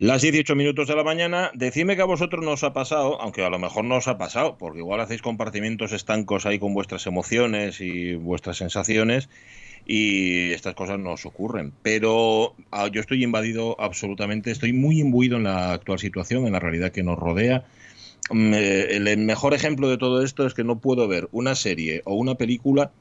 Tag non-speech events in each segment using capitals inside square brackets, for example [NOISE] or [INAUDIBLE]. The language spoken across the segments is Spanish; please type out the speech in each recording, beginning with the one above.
Las 18 minutos de la mañana, decime que a vosotros no os ha pasado, aunque a lo mejor no os ha pasado, porque igual hacéis compartimientos estancos ahí con vuestras emociones y vuestras sensaciones y estas cosas no os ocurren. Pero ah, yo estoy invadido absolutamente, estoy muy imbuido en la actual situación, en la realidad que nos rodea. Mm, eh, el mejor ejemplo de todo esto es que no puedo ver una serie o una película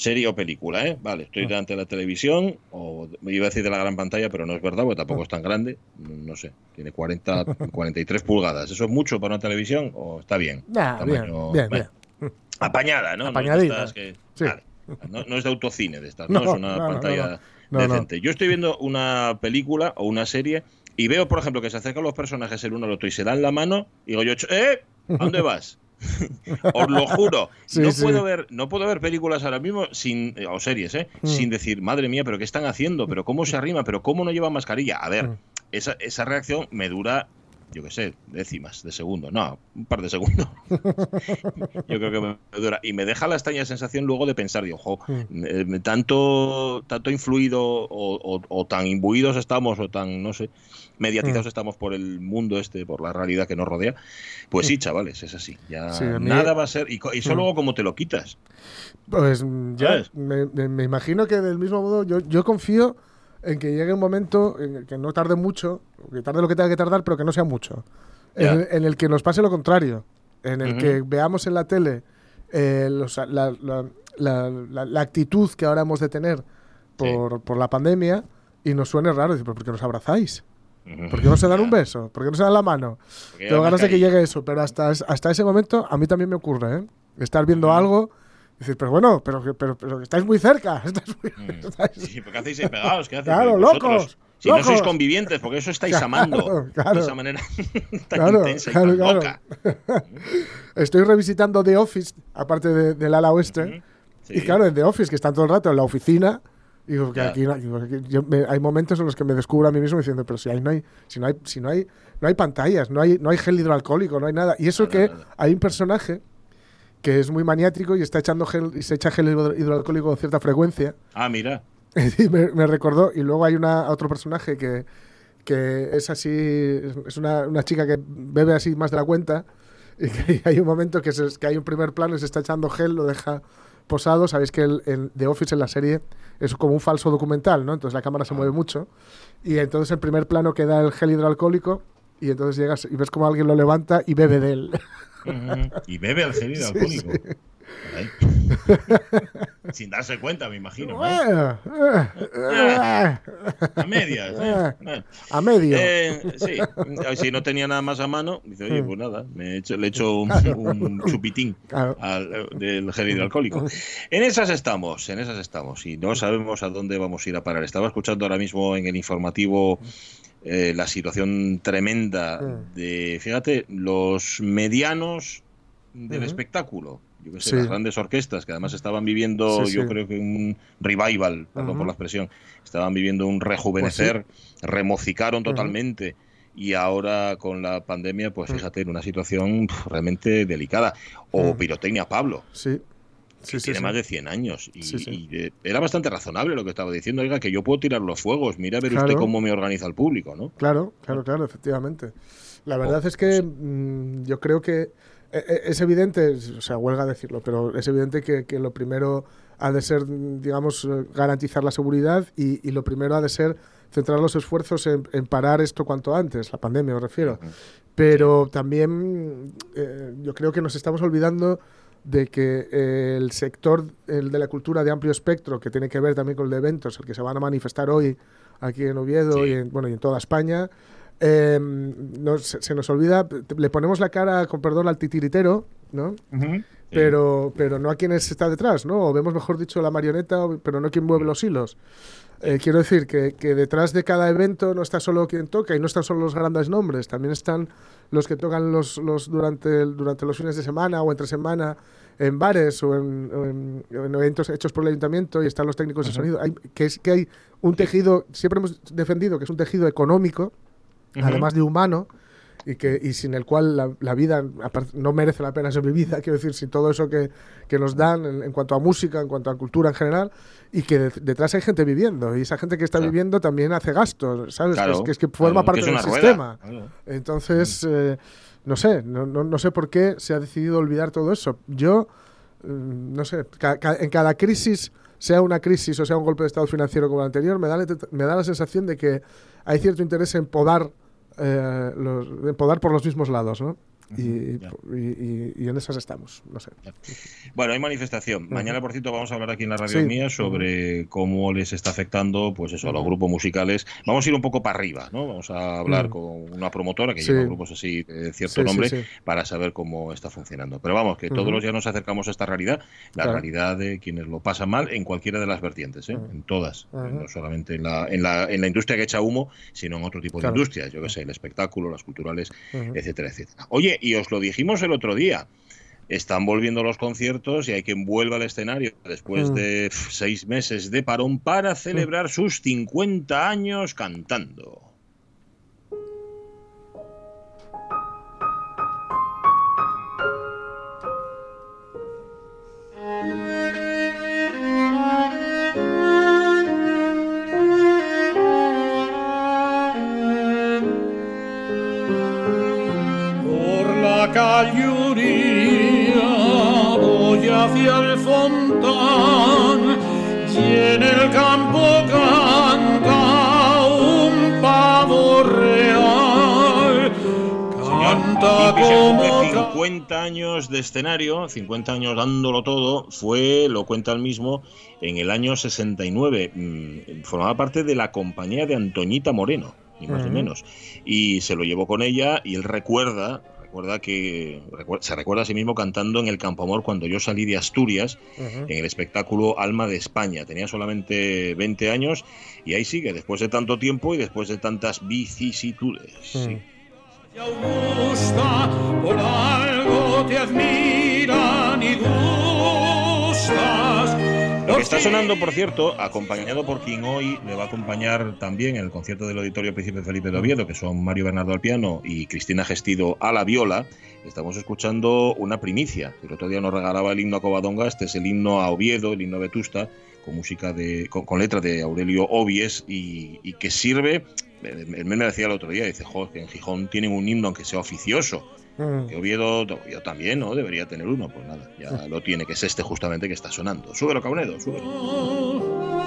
serie o película, ¿eh? Vale, estoy ah. delante de la televisión, o iba a decir de la gran pantalla, pero no es verdad, porque tampoco ah. es tan grande, no sé, tiene 40, 43 [LAUGHS] pulgadas. ¿Eso es mucho para una televisión o está bien? bien, bien, Apañada, ¿no? Apañadita. No, no, es de autocine de estas, [LAUGHS] no, es una pantalla decente. Yo estoy viendo una película o una serie y veo, por ejemplo, que se acercan los personajes el uno al otro y se dan la mano y digo yo, ¡eh! ¿A dónde vas? [LAUGHS] Os lo juro. no, Puedo ver, no puedo ver películas ahora mismo sin, o series, ¿eh? Mm. sin decir, madre mía, pero ¿qué están haciendo? ¿Pero cómo se arrima? ¿Pero cómo no lleva mascarilla? A ver, mm. esa, esa reacción me dura yo qué sé, décimas de segundo, no, un par de segundos. [LAUGHS] yo creo que me dura. Y me deja la extraña sensación luego de pensar, digo, ojo, mm. eh, tanto, tanto influido o, tan imbuidos estamos, o tan, no sé, mediatizados mm. estamos por el mundo este, por la realidad que nos rodea. Pues sí, chavales, es así. Ya nada va a ser. Y, y solo mm. como te lo quitas. Pues ya, me, me, imagino que del mismo modo, yo, yo confío en que llegue un momento en que no tarde mucho, que tarde lo que tenga que tardar, pero que no sea mucho. En, el que nos pase lo contrario, en el que veamos en la tele eh, la, actitud que ahora hemos de tener por, la pandemia y nos suene raro, decir, ¿por qué nos abrazáis? ¿Por qué no se dan un beso? ¿Por qué no se dan la mano? Tengo ganas de que llegue eso, pero hasta, hasta ese momento a mí también me ocurre, ¿eh? Estar viendo algo Dices, pero bueno, pero, pero, pero estáis muy cerca. [LAUGHS] Mm. Sí, porque hacéis ahí pegados. ¿Qué hacéis? Claro, locos. Si no sois convivientes, porque eso estáis amando de esa manera [LAUGHS] tan claro, intensa y tan loca. [LAUGHS] Estoy revisitando The Office, aparte de, del ala oeste. Y claro, en The Office, que están todo el rato en la oficina. Digo que aquí, hay momentos en los que me descubro a mí mismo diciendo, pero si, hay, no, hay, si, no, hay, si no, hay, no hay pantallas, no hay, no hay gel hidroalcohólico, no hay nada. Y eso que hay un personaje que es muy maniátrico y está echando gel, y se echa gel hidroalcohólico con cierta frecuencia. Ah, mira. [LAUGHS] y me, recordó. Y luego hay una, otro personaje que, que es así, es una, una, chica que bebe así más de la cuenta. Y que [LAUGHS] hay un momento que, que hay un primer plano y se está echando gel, lo deja posado. Sabéis que el, el, The Office en la serie es como un falso documental, ¿no? Entonces la cámara se mueve mucho. Y entonces el primer plano queda el gel hidroalcohólico y entonces llegas y ves como alguien lo levanta y bebe de él. Y bebe al gel [LAUGHS] alcohólico. [LAUGHS] Sin darse cuenta, me imagino. Eh, eh, a medias. Eh. A medio. sí, si no tenía nada más a mano, dice, oye, pues nada, me hecho, le echo un, chupitín del gel hidroalcohólico. En esas estamos, en esas estamos. Y no sabemos a dónde vamos a ir a parar. Estaba escuchando ahora mismo en el informativo eh, la situación tremenda de, fíjate, los medianos del espectáculo. Yo que sé, las grandes orquestas que además estaban viviendo, yo creo que un revival, perdón por la expresión, estaban viviendo un rejuvenecer, pues remocicaron totalmente y ahora con la pandemia, pues fíjate, en una situación realmente delicada. O Pirotecnia Pablo. Sí tiene más de 100 años. Y, eh, era bastante razonable lo que estaba diciendo, oiga, que yo puedo tirar los fuegos, mira a ver usted cómo me organiza el público, ¿no? Claro, claro, claro, efectivamente. La verdad es que mm, yo creo que e, e, es evidente, o sea, huelga decirlo, pero es evidente que, lo primero ha de ser, digamos, garantizar la seguridad y, lo primero ha de ser centrar los esfuerzos en, parar esto cuanto antes, la pandemia me refiero. Pero también eh, yo creo que nos estamos olvidando de que eh, el sector el de la cultura de amplio espectro, que tiene que ver también con el de eventos, el que se van a manifestar hoy aquí en Oviedo y, en, bueno, y en toda España, em, se, nos olvida, le ponemos la cara, con perdón, al titiritero, ¿no? pero, pero no a quien está detrás, ¿no? O vemos, mejor dicho, la marioneta, pero no quien mueve los hilos. Eh, quiero decir que, que, detrás de cada evento no está solo quien toca y no están solo los grandes nombres, también están los que tocan los, los durante, durante los fines de semana o entre semana en bares o en, eventos hechos por el ayuntamiento y están los técnicos de sonido. Hay, que, es, que hay un tejido, siempre hemos defendido que es un tejido económico, además de humano, y, que, y sin el cual la, vida no merece la pena ser vivida, [LAUGHS] quiero decir, sin todo eso que, que nos dan en, cuanto a música, en cuanto a cultura en general, y que detrás hay gente viviendo, y esa gente que está viviendo también hace gastos, ¿sabes? que, es, que, forma parte del sistema. Entonces, eh, no sé, no, no, sé por qué se ha decidido olvidar todo eso. Yo, mm, no sé, en cada crisis sea una crisis o sea un golpe de estado financiero como el anterior, me da, me da la sensación de que hay cierto interés en podar, eh, los, en podar por los mismos lados, ¿no? Y, y, en esas estamos, no sé. Bueno, hay manifestación. Mañana, por cierto, vamos a hablar aquí en la radio mía sobre cómo les está afectando, pues eso, a los grupos musicales. Vamos a ir un poco para arriba, ¿no? Vamos a hablar con una promotora que lleva grupos así de cierto nombre para saber cómo está funcionando. Pero vamos, que todos los días nos acercamos a esta realidad, la realidad de quienes lo pasan mal en cualquiera de las vertientes, ¿eh? en todas, no solamente en la, en, la, en la industria que echa humo, sino en otro tipo de industrias, yo que sé, el espectáculo, las culturales, etcétera, etcétera. Oye, y os lo dijimos el otro día. Están volviendo los conciertos y hay quien vuelva al escenario después mm. de seis meses de parón para celebrar sus 50 años cantando. Voy hacia el fontán y en el campo canta un pavo real. Canta como 50 años de escenario, 50 años dándolo todo, fue, lo cuenta el mismo, en el año 69. Mm, formaba parte de la compañía de Antoñita Moreno, ni más ni menos. Y se lo llevó con ella y él recuerda, recuerda que se recuerda a sí mismo cantando en el Campo Amor cuando yo salí de Asturias en el espectáculo Alma de España. Tenía solamente 20 años y ahí sigue, después de tanto tiempo y después de tantas vicisitudes. Sí. por algo te admiran y lo que está sonando, por cierto, acompañado por quien hoy le va a acompañar también en el concierto del Auditorio Príncipe Felipe de Oviedo, que son Mario Bernardo al piano y Cristina Gestido a la viola, estamos escuchando una primicia. El otro día nos regalaba el himno a Covadonga, este es el himno a Oviedo, el himno a Vetusta, con música de, con, letra de Aurelio Obies y, que sirve, él me decía el otro día, dice, que en Gijón tienen un himno aunque sea oficioso, Mm. Que Oviedo, yo también, ¿no? Debería tener uno. Pues nada, ya mm. lo tiene, que es este justamente que está sonando. Súbelo, Caunedo, súbelo.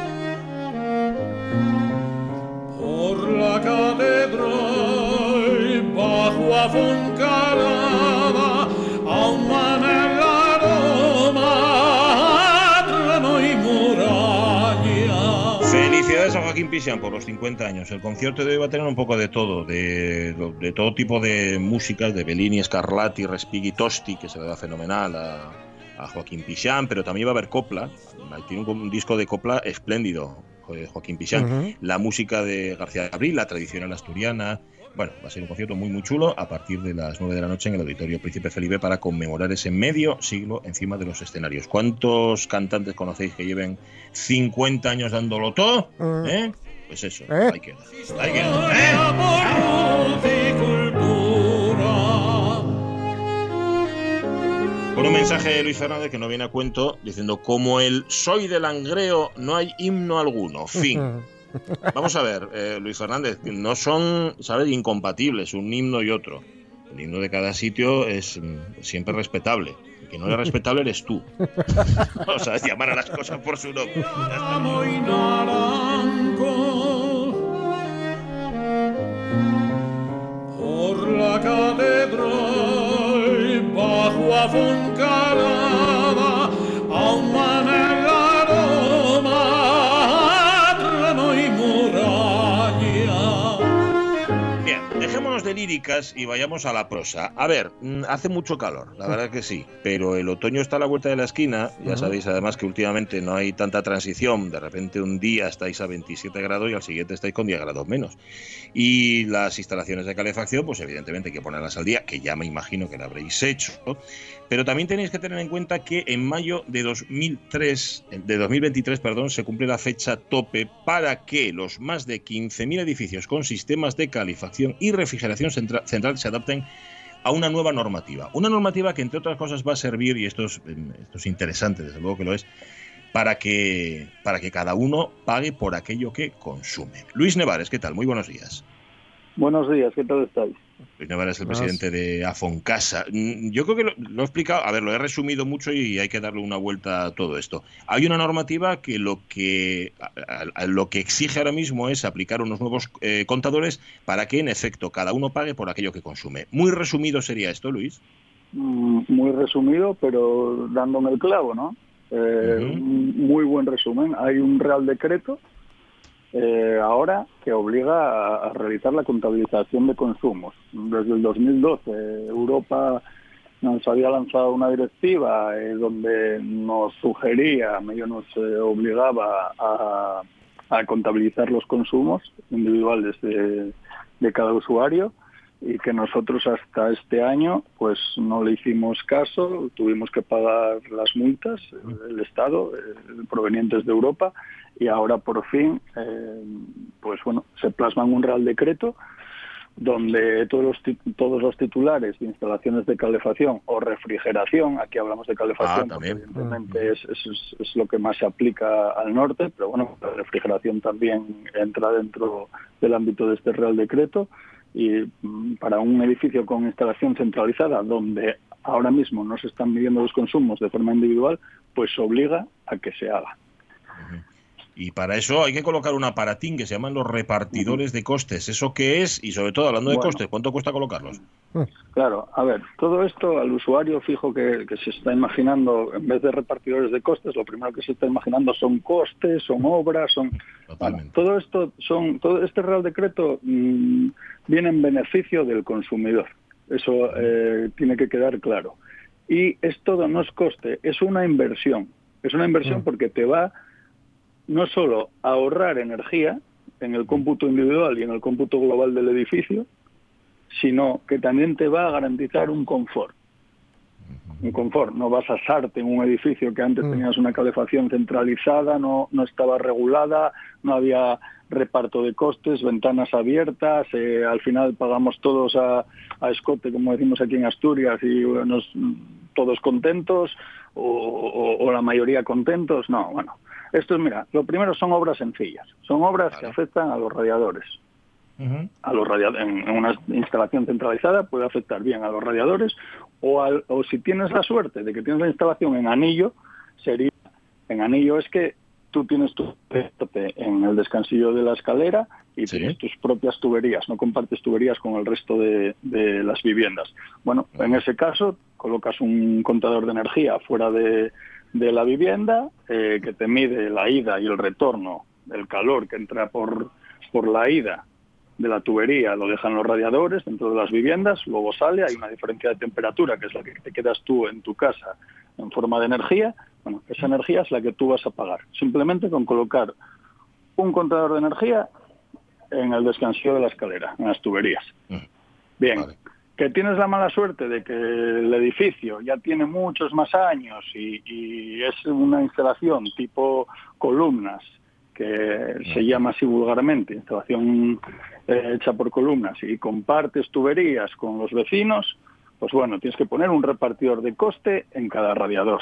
Por la catedral, bajo a Joaquín Pisian por los 50 años. El concierto de hoy va a tener un poco de todo, de, todo tipo de músicas, de Bellini, Scarlatti, Respighi, Tosti, que se le da fenomenal a, Joaquín Pisian, pero también va a haber copla. Tiene un, disco de copla espléndido, Joaquín Pisian. La música de García Abril, la tradicional asturiana, bueno, va a ser un concierto muy, muy chulo a partir de las 9 de la noche en el Auditorio Príncipe Felipe para conmemorar ese medio siglo encima de los escenarios. ¿Cuántos cantantes conocéis que lleven 50 años dándolo todo? Mm. ¿Eh? Pues eso, ¿Eh? hay que Hay que ¿eh? Con un mensaje de Luis Fernández que no viene a cuento diciendo como el soy del Langreo no hay himno alguno. Fin. [LAUGHS] Vamos a ver, eh, Luis Fernández, no son, ¿sabes?, incompatibles un himno y otro. El himno de cada sitio es mm, siempre respetable. El que no es respetable eres tú. [LAUGHS] o sea, llamar a las cosas por su nombre. Por la catedral, bajo a líricas y vayamos a la prosa. A ver, mm, hace mucho calor, la verdad que sí, pero el otoño está a la vuelta de la esquina. Ya sabéis además que últimamente no hay tanta transición. De repente un día estáis a 27 grados y al siguiente estáis con 10 grados menos. Y las instalaciones de calefacción, pues evidentemente hay que ponerlas al día, que ya me imagino que lo habréis hecho. Pero también tenéis que tener en cuenta que en mayo de 2003, de 2023, perdón, se cumple la fecha tope para que los más de 15.000 edificios con sistemas de calefacción y refrigeración central se adapten a una nueva normativa. Una normativa que, entre otras cosas, va a servir, y esto es, esto es interesante, desde luego que lo es, para que, para que cada uno pague por aquello que consume. Luis Nevares, ¿qué tal? Muy buenos días. Buenos días, ¿qué tal estáis? Luis Nevares es el presidente de Afoncasa. Mm, yo creo que lo, he explicado, a ver, lo he resumido mucho y hay que darle una vuelta a todo esto. Hay una normativa que lo que, lo que exige ahora mismo es aplicar unos nuevos eh, contadores para que, en efecto, cada uno pague por aquello que consume. Muy resumido sería esto, Luis. Mm, muy resumido, pero dándome el clavo, ¿no? Eh, muy buen resumen. Hay un Real Decreto eh, ahora que obliga a, realizar la contabilización de consumos. Desde el 2012 Europa nos había lanzado una directiva eh, donde nos sugería, medio nos obligaba a, contabilizar los consumos individuales de cada usuario y que nosotros hasta este año pues no le hicimos caso, tuvimos que pagar las multas, el Estado, eh, provenientes de Europa, y ahora por fin, eh, pues bueno, se plasma en un real decreto donde todos los, todos los titulares de instalaciones de calefacción o refrigeración, aquí hablamos de calefacción, ah, evidentemente es, es, es, lo que más se aplica al norte, pero bueno, la refrigeración también entra dentro del ámbito de este Real Decreto, y mm, para un edificio con instalación centralizada donde ahora mismo no se están midiendo los consumos de forma individual, pues obliga a que se haga. Y para eso hay que colocar un aparatín que se llaman los repartidores de costes. ¿Eso qué es? Y sobre todo, hablando de costes, ¿cuánto cuesta colocarlos? Claro, a ver, todo esto al usuario fijo que, se está imaginando, en vez de repartidores de costes, lo primero que se está imaginando son costes, son obras, son... todo esto, son todo este Real Decreto mm, viene en beneficio del consumidor. Eso eh, tiene que quedar claro. Y es todo, no es coste, es una inversión. Es una inversión mm. porque te va no solo ahorrar energía en el cómputo individual y en el cómputo global del edificio, sino que también te va a garantizar un confort. Un confort. No vas a asarte en un edificio que antes mm. tenías una calefacción centralizada, no, no estaba regulada, no había reparto de costes, ventanas abiertas, eh, al final pagamos todos a, escote, como decimos aquí en Asturias, y nos, todos contentos, o, la mayoría contentos. No, bueno, esto es, mira, lo primero son obras sencillas, son obras que afectan a los radiadores. a los en, una instalación centralizada puede afectar bien a los radiadores o, o si tienes la suerte de que tienes la instalación en anillo, sería en anillo es que tú tienes tu en el descansillo de la escalera y tienes tus propias tuberías, no compartes tuberías con el resto de, las viviendas. Bueno, en ese caso colocas un contador de energía fuera de, la vivienda eh, que te mide la ida y el retorno del calor que entra por, por la ida de la tubería, lo dejan los radiadores dentro de las viviendas, luego sale, hay una diferencia de temperatura que es la que te quedas tú en tu casa en forma de energía, bueno, esa energía es la que tú vas a pagar. Simplemente con colocar un contador de energía en el descansillo de la escalera, en las tuberías. Bien, que tienes la mala suerte de que el edificio ya tiene muchos más años y, es una instalación tipo columnas, que se llama así vulgarmente, instalación eh, hecha por columnas, y compartes tuberías con los vecinos, pues bueno, tienes que poner un repartidor de coste en cada radiador,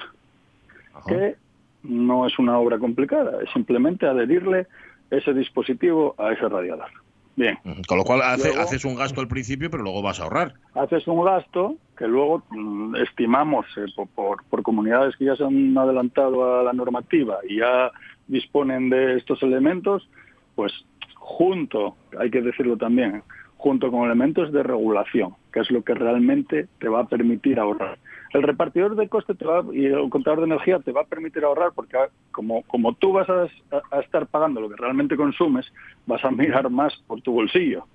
que no es una obra complicada, es simplemente adherirle ese dispositivo a ese radiador. Bien. Con lo cual haces un gasto al principio, pero luego vas a ahorrar. Haces un gasto que luego mm, estimamos eh, por, por, comunidades que ya se han adelantado a la normativa y ya disponen de estos elementos, pues junto, hay que decirlo también, junto con elementos de regulación, que es lo que realmente te va a permitir ahorrar. El repartidor de coste te va, y el contador de energía te va a permitir ahorrar porque ah, como, como tú vas a, estar pagando lo que realmente consumes, vas a mirar más por tu bolsillo.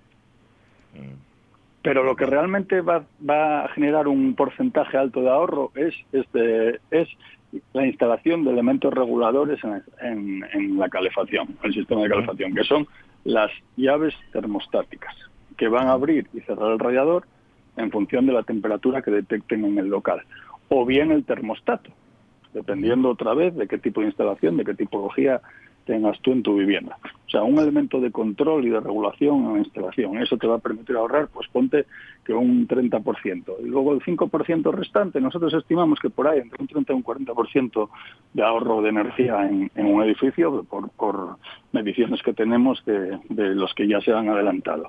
Pero lo que realmente va, va a generar un porcentaje alto de ahorro es, este, es la instalación de elementos reguladores en, en la calefacción, el sistema de calefacción, que son las llaves termostáticas que van a abrir y cerrar el radiador en función de la temperatura que detecten en el local. O bien el termostato, dependiendo otra vez de qué tipo de instalación, de qué tipología tengas tú en tu vivienda. Sea, un elemento de control y de regulación en la instalación. Eso te va a permitir ahorrar, pues ponte que un 30%. Y luego el 5% restante, nosotros estimamos que por ahí entre un 30 y un 40% de ahorro de energía en, un edificio por, por, mediciones que tenemos de, los que ya se han adelantado.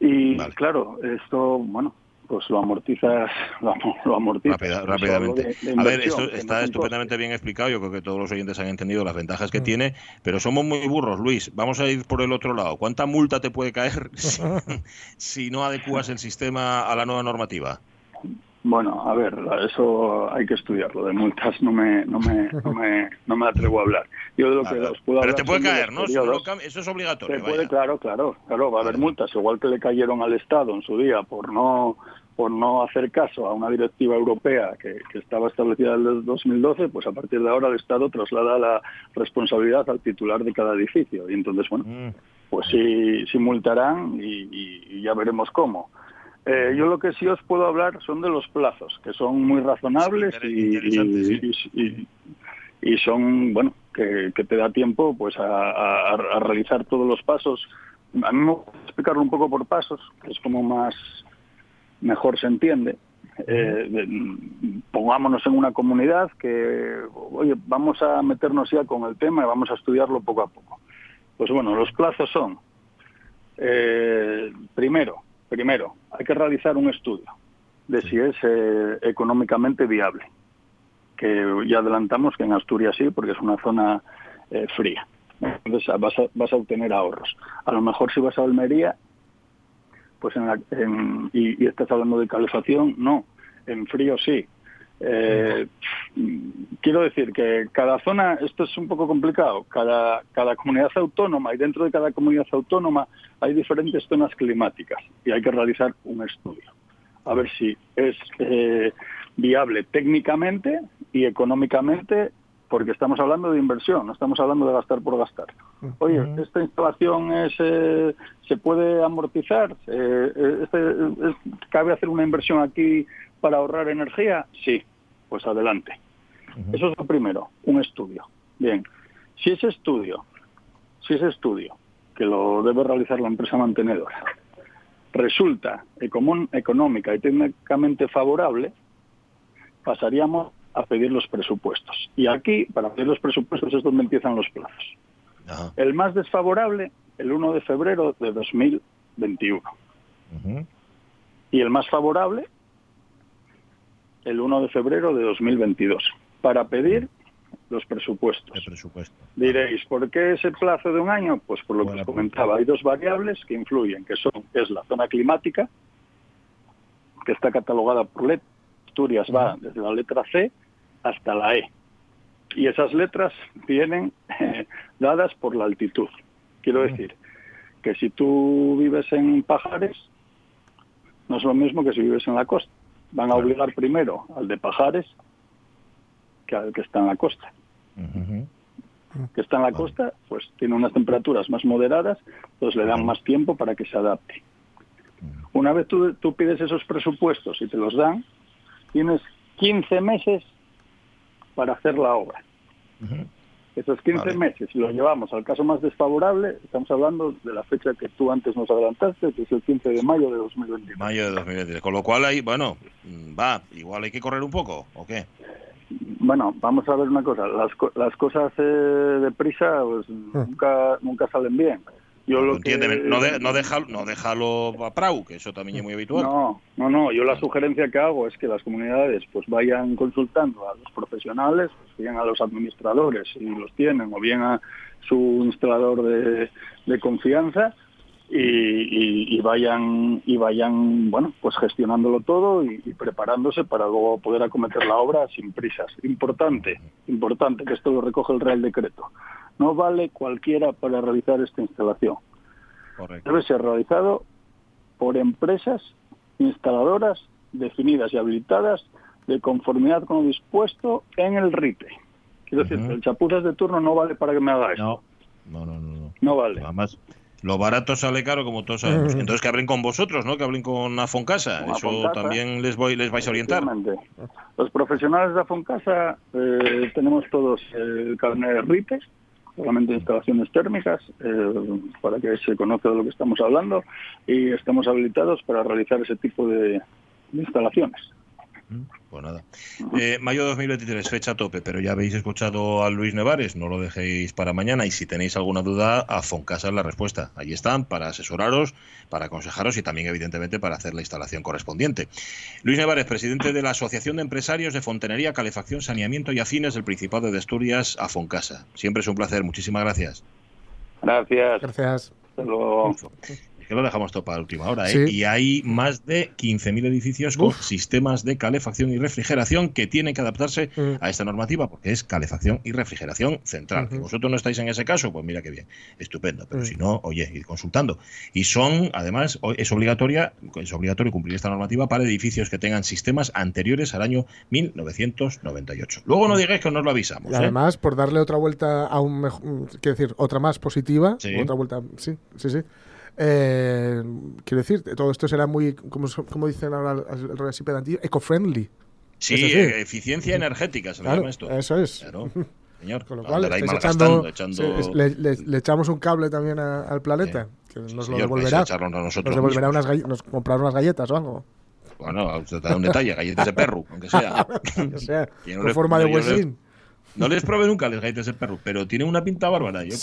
Y claro, esto, bueno, pues lo amortizas, [LAUGHS] lo, amortizas. rápidamente. a ver, esto está estupendamente bien explicado. Yo creo que todos los oyentes han entendido las ventajas que mm. tiene, pero somos muy burros, Luis. Vamos a ir por el otro lado. ¿Cuánta multa te puede caer [LAUGHS] si, no adecuas el sistema a la nueva normativa? Bueno, a ver, eso hay que estudiarlo. De multas no me, no me, no me, no me atrevo a hablar. Yo de lo que os puedo Pero te puede caer, ¿no? Eso es obligatorio. puede, claro, claro, claro. Va a haber multas, igual que le cayeron al Estado en su día por no por no hacer caso a una directiva europea que, estaba establecida en el 2012, pues a partir de ahora el Estado traslada la responsabilidad al titular de cada edificio. Y entonces, bueno, mm. pues sí, sí multarán y, ya veremos cómo. Eh, yo lo que sí os puedo hablar son de los plazos, que son muy razonables y, y, son, bueno, que, te da tiempo pues a, a, realizar todos los pasos. A mí me gusta explicarlo un poco por pasos, que es como más mejor se entiende. Eh, pongámonos en una comunidad que, oye, vamos a meternos ya con el tema y vamos a estudiarlo poco a poco. Pues bueno, los plazos son, eh, primero, primero, hay que realizar un estudio de si es eh, económicamente viable, que ya adelantamos que en Asturias sí, porque es una zona fría. Entonces vas a, vas a obtener ahorros. A lo mejor si vas a Almería pues en, y, estás hablando de calefacción, no, en frío sí. Eh, quiero decir que cada zona, esto es un poco complicado, cada, comunidad autónoma y dentro de cada comunidad autónoma hay diferentes zonas climáticas y hay que realizar un estudio a ver si es eh, viable técnicamente y económicamente porque estamos hablando de inversión, no estamos hablando de gastar por gastar. Oye, esta instalación es, eh, se puede amortizar, eh, eh, este, cabe hacer una inversión aquí para ahorrar energía, sí, pues adelante. Eso es lo primero, un estudio. Bien, si ese estudio, si ese estudio que lo debe realizar la empresa mantenedora resulta económica y técnicamente favorable, pasaríamos a pedir los presupuestos. Y aquí, para pedir los presupuestos, es donde empiezan los plazos. El más desfavorable, el 1 de febrero de 2021. Y el más favorable, el 1 de febrero de 2022. Para pedir los presupuestos. Diréis, ¿por qué ese plazo de un año? Pues por lo que os comentaba, hay dos variables que influyen, que son es la zona climática, que está catalogada por LED. Asturias va desde la letra C hasta la E. Y esas letras vienen eh, [LAUGHS] dadas por la altitud. Quiero decir que si tú vives en Pajares, no es lo mismo que si vives en la costa. Van a obligar primero al de Pajares que al que está en la costa. Que está en la costa, pues tiene unas temperaturas más moderadas, entonces le dan más tiempo para que se adapte. Una vez tú, tú pides esos presupuestos y te los dan, tienes 15 meses para hacer la obra. Esos 15 meses, si los llevamos al caso más desfavorable, estamos hablando de la fecha que tú antes nos adelantaste, que es el 15 de mayo de 2020. Mayo de 2020. Con lo cual ahí, bueno, va, igual hay que correr un poco, ¿o qué? Bueno, vamos a ver una cosa. Las, las cosas eh, de prisa pues, ah. nunca, nunca salen bien. Yo lo no, de, no, deja, no déjalo a Prau, que eso también es muy habitual. No, no, no. Yo la sugerencia que hago es que las comunidades pues vayan consultando a los profesionales, pues, bien a los administradores, si los tienen, o bien a su instalador de, confianza, y, vayan y vayan bueno pues gestionándolo todo y, preparándose para luego poder acometer la obra sin prisas importante importante que esto lo recoge el Real Decreto no vale cualquiera para realizar esta instalación. Debe ser realizado por empresas instaladoras definidas y habilitadas de conformidad con lo dispuesto en el RITE. Quiero decir, el chapuzas de turno no vale para que me haga eso. No, no, no. No, no vale. Además, lo barato sale caro, como todos sabemos. Entonces que hablen con vosotros, ¿no? Que hablen con Afoncasa. Eso también les voy les vais a orientar. Los profesionales de Afoncasa eh, tenemos todos el carnet de RITE solamente instalaciones térmicas, eh, para que se conozca de lo que estamos hablando, y estamos habilitados para realizar ese tipo de instalaciones. Pues nada. Eh, mayo 2023, fecha tope, pero ya habéis escuchado a Luis Nevares, no lo dejéis para mañana y si tenéis alguna duda, a Foncasa la respuesta. Allí están para asesoraros, para aconsejaros y también, evidentemente, para hacer la instalación correspondiente. Luis Nevares, presidente de la Asociación de Empresarios de Fontenería, Calefacción, Saneamiento y Afines del Principado de Asturias, a Foncasa. Siempre es un placer, muchísimas gracias. Gracias. Gracias. Hasta luego que lo dejamos todo para la última hora, ¿eh? Y hay más de 15.000 edificios con sistemas de calefacción y refrigeración que tienen que adaptarse mm. a esta normativa porque es calefacción y refrigeración central. Que vosotros no estáis en ese caso, pues mira qué bien, estupendo. Pero mm. si no, oye, ir consultando. Y son, además, es obligatoria, es obligatorio cumplir esta normativa para edificios que tengan sistemas anteriores al año 1998. Luego no mm. digáis que no os lo avisamos. Y ¿eh? además, por darle otra vuelta a un mejor, quiero decir, otra más positiva, otra vuelta, sí, sí, sí. Eh, quiero decir, todo esto será muy, como, como dicen ahora el así pedantía, eco-friendly. Sí, eficiencia energética se llama esto. Eso es. Señor, Con lo cual, echando, le, echamos un cable también al planeta, que nos lo devolverá. Nos devolverá unas nos comprará unas galletas o algo. Bueno, te da un detalle, galletas de perro, aunque sea. [LAUGHS] aunque sea, [LAUGHS] con forma de huesín. No les probé nunca les galletas de perro, pero tiene una pinta bárbara. Yo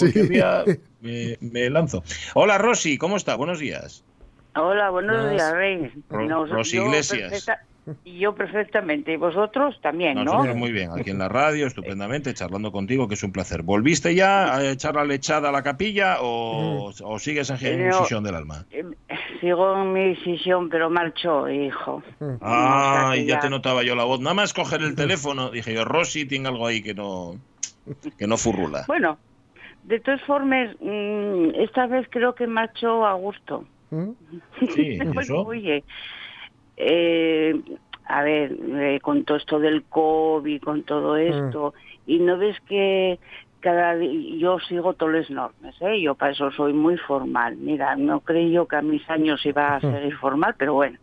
me, lanzo. Hola Rosy, ¿cómo está? Buenos días. Hola, buenos días, Rey. Rosy Iglesias. Y yo perfectamente, y vosotros también, ¿no? muy bien, aquí en la radio, estupendamente, charlando contigo, que es un placer. ¿Volviste ya a echar la lechada a la capilla o, o sigues en eh, sesión del alma? Eh, sigo en mi sesión, pero marcho, hijo. Ah, ya... te notaba yo la voz. Nada más coger el [LAUGHS] teléfono, dije yo, Rosy tiene algo ahí que no, que no furrula. Bueno, de todas formas, mm, esta vez creo que marcho a gusto. ¿Mm? Sí, [LAUGHS] ¿eso? Oye, eh, a ver, eh, con todo esto del COVID, con todo mm. esto, y no ves que cada día, yo sigo todos los normas, ¿eh? yo para eso soy muy formal. Mira, no creo que a mis años iba a mm. ser formal, pero bueno.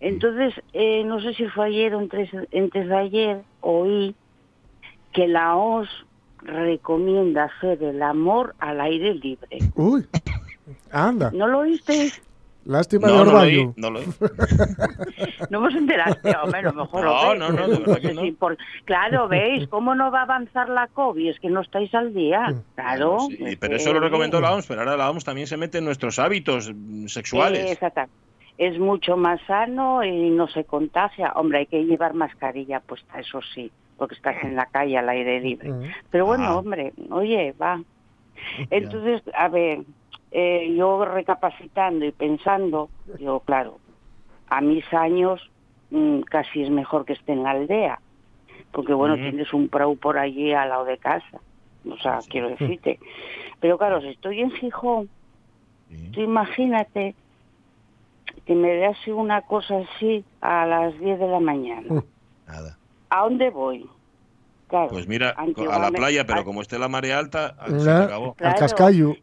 Entonces, eh, no sé si fue ayer o antes, antes de ayer, oí que la OS recomienda hacer el amor al aire libre. Uy, anda. ¿No lo oíste? Lástima de Orbaño. No, lo no vos [LAUGHS] enteraste, hombre, lo mejor No, no, no, de verdad que no. claro, ¿veis? [LAUGHS] ¿Cómo no va a avanzar la COVID? Es que no estáis al día. Mm. Claro. Sí, pero eso lo recomendó la OMS, pero ahora la OMS también se mete en nuestros hábitos sexuales. exacto. Es mucho más sano y no se contagia. Hombre, hay que llevar mascarilla puesta, eso sí, porque estás en la calle al aire libre. Mm. Pero bueno, ah. hombre, oye, va. Entonces, a ver, eh, yo recapacitando y pensando, yo claro, a mis años mm, casi es mejor que esté en la aldea, porque bueno, tienes un prau por allí al lado de casa, o sea, quiero decirte. Pero claro, si estoy en Gijón, tú imagínate que me das una cosa así a las 10 de la mañana. Nada. ¿A dónde voy? Pues mira, a la playa, pero como esté la marea alta, se acabó. al cascayo.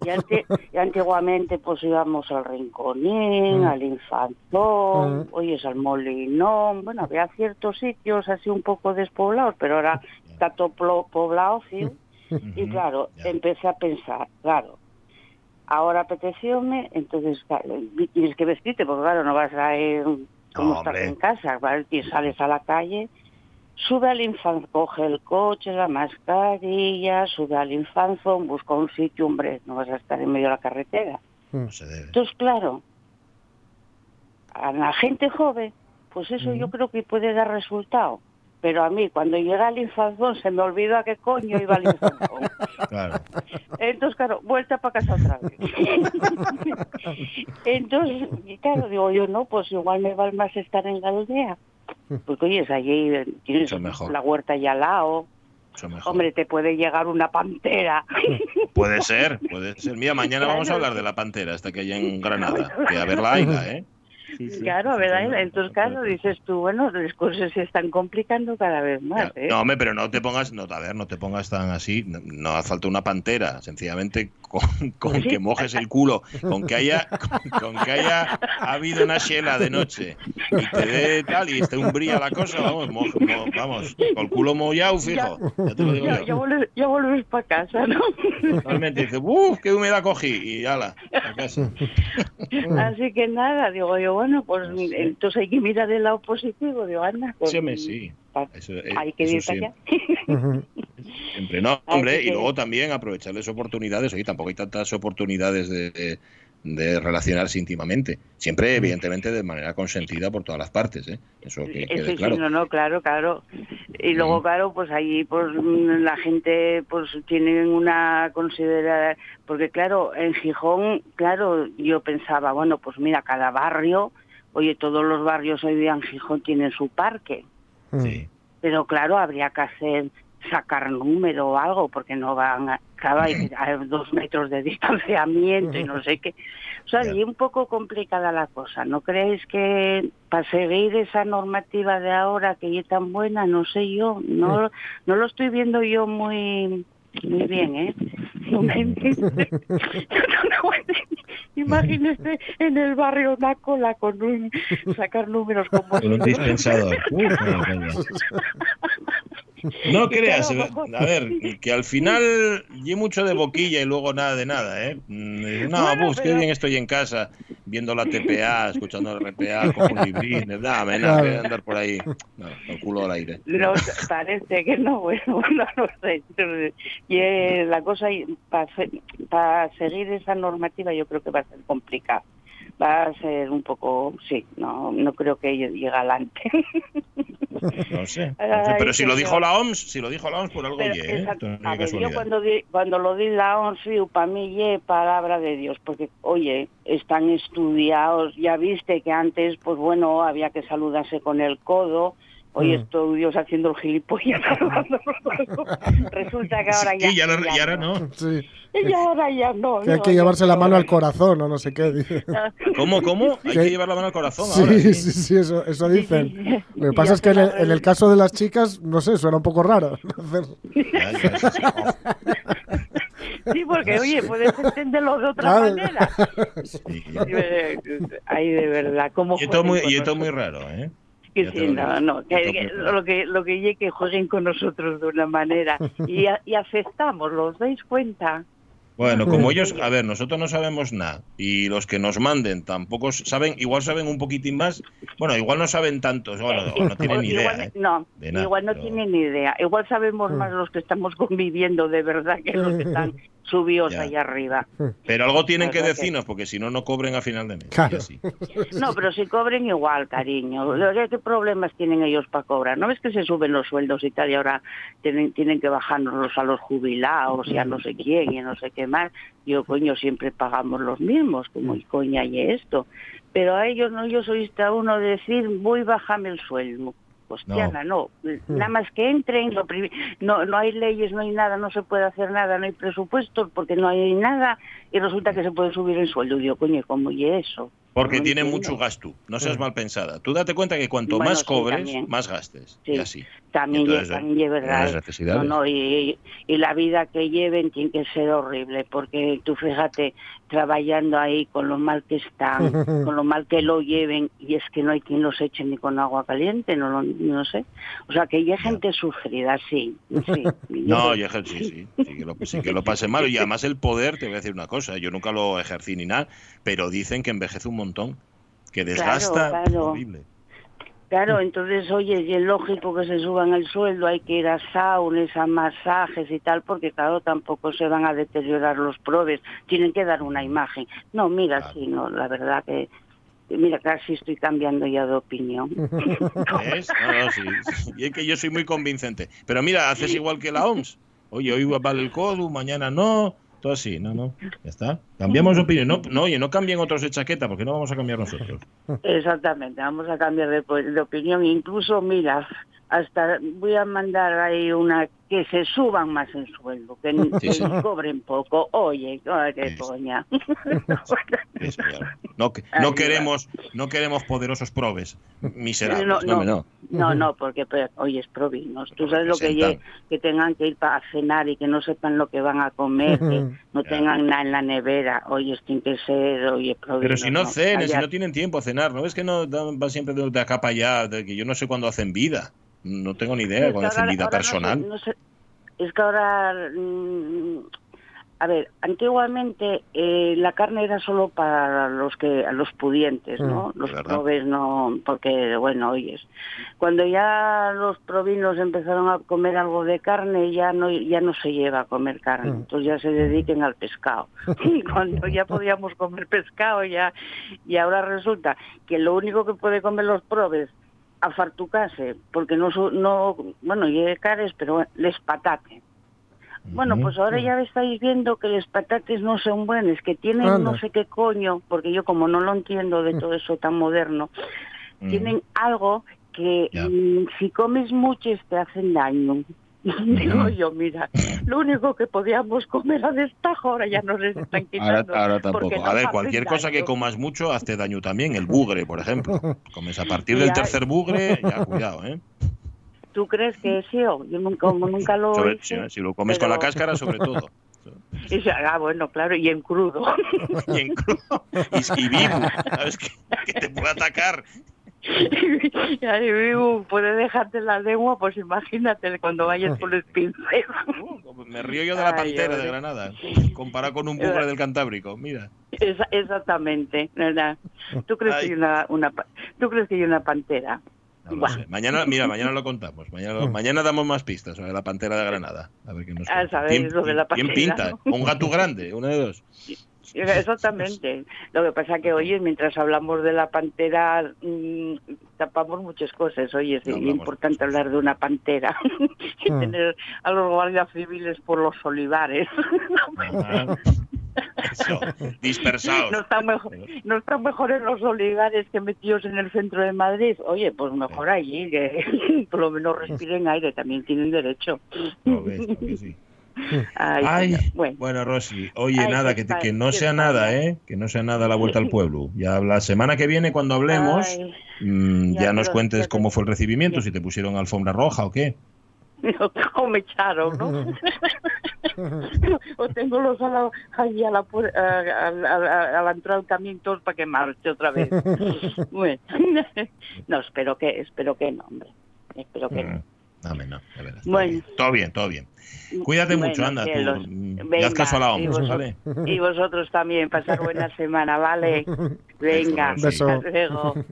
Y, antiguamente pues íbamos al Rinconín, mm. al Infanzón, mm. hoy es al Molinón, bueno, había ciertos sitios así un poco despoblados, pero ahora está todo poblado, sí. Y claro, empecé a pensar, claro, ahora apetecióme, entonces tienes que vestirte, porque claro, no vas a ir como estás en casa, y sales a la calle Sube al infanzón, coge el coche, la mascarilla, sube al infanzón, busca un sitio, hombre, no vas a estar en medio de la carretera. Hmm. Entonces, claro, a la gente joven, pues eso yo creo que puede dar resultado. Pero a mí, cuando llega al infanzón, se me olvida a qué coño iba al infanzón. [LAUGHS] Claro. Entonces, claro, vuelta para casa otra vez. [LAUGHS] Entonces, claro, digo yo, no, pues igual me va más estar en la aldea. [LAUGHS] Porque oyes, allí tienes la huerta allá al lado. Hombre, te puede llegar una pantera. [LAUGHS] Puede ser, puede ser. Mira, mañana vamos a hablar de la pantera, hasta que hay en Granada. Que a verla la ¿eh? claro, ¿verdad? Entonces, claro, dices tú, bueno, las cosas se están complicando cada vez más. ¿eh? No, hombre, pero no te pongas, no, a ver, no te pongas tan así. No, hace falta una pantera. Sencillamente con, que mojes el culo, con que haya con, que haya habido una shela de noche y te dé tal y esté umbría la cosa, vamos, vamos, con el culo mollado, fijo. Ya, te lo digo ya, ya, volves para casa, ¿no? Totalmente, dice, uff, qué humedad cogí y ala, a casa. Así que nada, digo yo, bueno, pues entonces hay que mirar el lado positivo, digo, anda. Pues, sí, sí. Eso, eh, hay que ir para allá. [LAUGHS] Siempre no, hombre, y luego también aprovecharles oportunidades. Oye, tampoco hay tantas oportunidades de, de, relacionarse íntimamente. Siempre, evidentemente, de manera consentida por todas las partes. ¿eh? Eso que quede claro. Sí, no, no, claro, claro. Y luego, claro, pues ahí pues la gente pues tiene una considerada... Porque, claro, en Gijón, claro, yo pensaba, bueno, pues mira, cada barrio... Oye, todos los barrios hoy día en Gijón tienen su parque. Sí. Pero claro, habría que hacer sacar número o algo, porque no van a, a dos metros de [LAUGHS] distanciamiento y no sé qué. O sea, y un poco complicada la cosa. ¿No creéis que para seguir esa normativa de ahora que es tan buena, no sé yo, no, no lo estoy viendo yo muy muy bien, ¿eh? [LAUGHS] [LAUGHS] Imagínese en el barrio una cola con un [LAUGHS] sacar números como con un dispensador. [LAUGHS] No creas, a ver, [LAUGHS] que al final y mucho de boquilla y luego nada de nada, ¿eh? Mm, no, bus, qué bien estoy en casa, viendo la TPA, [LAUGHS] escuchando la RPA, con un librín, voy a andar por ahí, no, el culo al aire. No, parece que no, bueno, [LAUGHS] no lo sé. Y eh, la cosa, para seguir esa normativa yo creo que va a ser complicado va a ser un poco, sí, no, no creo que llegue adelante. [LAUGHS] No sé, [LAUGHS] pero si lo dijo la OMS, si lo dijo la OMS por algo ¿eh? yo cuando, cuando lo di la OMS, para mí ye palabra de Dios, porque oye, están estudiados, ya viste que antes, pues bueno, había que saludarse con el codo, Hoy mm. estoy Dios haciendo el gilipollas. [LAUGHS] Resulta que ahora ya. Sí, ya, ya, ahora no. Sí. [LAUGHS] Y ahora ya no. Que hay que llevarse la mano al corazón o no sé qué. Dice. [LAUGHS] ¿Cómo, cómo? Hay que, llevar la mano al corazón. Sí, ahora, sí, sí, sí, eso, eso dicen. Lo que pasa es que en el, en el, caso de las chicas, no sé, suena un poco raro. Sí, porque, oye, puedes entenderlo de otra manera. Sí. Ay, de verdad, ¿cómo Y esto muy, y esto muy raro, ¿eh? Que sí, no, no, que, lo que lo que que jueguen con nosotros de una manera. [LAUGHS] Y, y aceptamos, ¿los dais cuenta? Bueno, como ellos, a ver, nosotros no sabemos nada. Y los que nos manden tampoco saben, igual saben un poquitín más, bueno, igual no saben tanto, bueno, no tienen ni idea. ¿eh? No, igual no tienen ni idea, igual sabemos más los que estamos [LAUGHS] conviviendo de verdad que los que están [LAUGHS] subidos allá arriba. Pero algo tienen que decirnos, porque si no, no cobren a final de mes. [LAUGHS] No, pero si cobren igual, cariño. ¿Qué problemas tienen ellos para cobrar? ¿No ves que se suben los sueldos y tal y ahora tienen, tienen que bajarnos a los jubilados y a no sé quién y a no sé qué más? Yo, coño, siempre pagamos los mismos, como y coña y esto. Pero a ellos no, yo soy a uno decir, voy, bájame el sueldo no. no. Nada más que entren, no, no hay leyes, no hay nada, no se puede hacer nada, no hay presupuestos porque no hay nada y resulta que se puede subir el sueldo. Digo, coño, ¿cómo y eso? Porque tiene mucho gasto, no seas mal pensada. Tú date cuenta que cuanto más cobres, más gastes. Y así. También, también verdad. No, y, y, la vida que lleven tiene que ser horrible, porque tú fíjate, trabajando ahí con lo mal que están, [LAUGHS] con lo mal que lo lleven, y es que no hay quien los eche ni con agua caliente, no lo, no sé. O sea, que hay gente sufrida, sí. sí [LAUGHS] no, hay gente, sí, sí, sí que, lo, sí que lo [LAUGHS] pase mal. Y además el poder, te voy a decir una cosa, yo nunca lo ejercí ni nada, pero dicen que envejece un montón, que desgasta horrible. Claro, entonces, oye, y es lógico que se suban el sueldo, hay que ir a saunas, a masajes y tal, porque claro, tampoco se van a deteriorar los probes, tienen que dar una imagen. No, mira, sí, no, la verdad que, mira, casi estoy cambiando ya de opinión. ¿Es? No, sí, Y es que yo soy muy convincente. Pero mira, haces igual que la OMS. Oye, hoy vale el codo, mañana no, todo así, no, no, ya está. Cambiamos de opinión, no, no, oye, no cambien otros de chaqueta, porque no vamos a cambiar nosotros. Exactamente, vamos a cambiar de, opinión, incluso, mira, hasta voy a mandar ahí una que se suban más el sueldo, que, [LAUGHS] cobren poco. Oye, qué coña. [LAUGHS] no, no queremos, no queremos poderosos probes miserables. No, no, no, no, porque hoy es provinos. Tú sabes lo que que tengan que ir para cenar y que no sepan lo que van a comer, que no tengan nada en la nevera. Oye, tiene que ser, oye, Pero si no cenen, si no tienen tiempo a cenar, ¿no es que no van siempre de acá para allá? De que yo no sé cuándo hacen vida. No tengo ni idea de cuándo hacen vida personal. es que ahora mm, a ver, antiguamente eh, la carne era solo para los que los pudientes, ¿no? Mm, los probes no, porque bueno, oyes, cuando ya los provinos empezaron a comer algo de carne, ya no ya no se lleva a comer carne, mm. entonces ya se dediquen al pescado. [LAUGHS] [LAUGHS] y cuando ya podíamos comer pescado ya y ahora resulta que lo único que puede comer los probes a fartucase, porque no no bueno, y cares, pero les patate bueno, pues ahora ya estáis viendo que los patates no son buenos, que tienen no sé qué coño, porque yo como no lo entiendo de mm. todo eso tan moderno, mm. tienen algo que mm, si comes mucho te hacen daño. Digo yo, mira, lo único que podíamos comer a destajo ahora ya [LAUGHS] nos están quitando. Ahora, tampoco. a ver, cualquier cosa que comas mucho hace daño también. El bugre, por ejemplo. [LAUGHS] Comes a partir del tercer bugre, ya cuidado, ¿eh? ¿Tú crees que sí? Yo nunca, nunca lo [LAUGHS] Si, lo comes con la cáscara, sobre todo. Y, ah, bueno, claro, y en crudo. y en crudo. Y, vivo, ¿sabes? Que, te puede atacar. Y vivo, puede dejarte la lengua, pues imagínate cuando vayas por el pincel. Uh, me río yo de la pantera de Granada, comparado con un bugre del Cantábrico, mira. exactamente, ¿verdad? ¿Tú crees, que hay una, una, ¿Tú crees que hay una pantera? Mañana, mira, mañana lo contamos. Mañana, mm. mañana damos más pistas sobre la pantera de Granada. A ver qué nos ah, lo de la pantera, pinta? Un gato grande, uno de dos. Exactamente. Lo que pasa que, oye, mientras hablamos de la pantera, mm, tapamos muchas cosas. Oye, es importante hablar de una pantera [LAUGHS] y mm. tener a los guardias civiles por los olivares. Eso, dispersados. No están, mejor, no están mejores los olivares que metidos en el centro de Madrid. Oye, pues mejor allí, que [LAUGHS] por lo menos respiren aire, también tienen derecho. Ay, bueno. Rosy, oye, nada, que, que no sea nada, ¿eh? Que no sea nada la vuelta al [LAUGHS] pueblo. Ya la semana que viene, cuando hablemos, mm, ya, nos cuentes cómo fue el recibimiento, si te pusieron alfombra roja o qué. [LAUGHS] me echaron, ¿no? [LAUGHS] o tengo los a allí a la, a, a, la entrada del camión todos para que marche otra vez. bueno, no, espero que, espero que no, hombre. Espero que no. Mm. no, de verdad. Bueno. Todo bien, todo bien. Cuídate mucho, anda. Tú, mm, haz caso a la OMS, y ¿vale? Y vosotros también, pasar buena semana, ¿vale? [LAUGHS] Venga, hasta luego. [LAUGHS]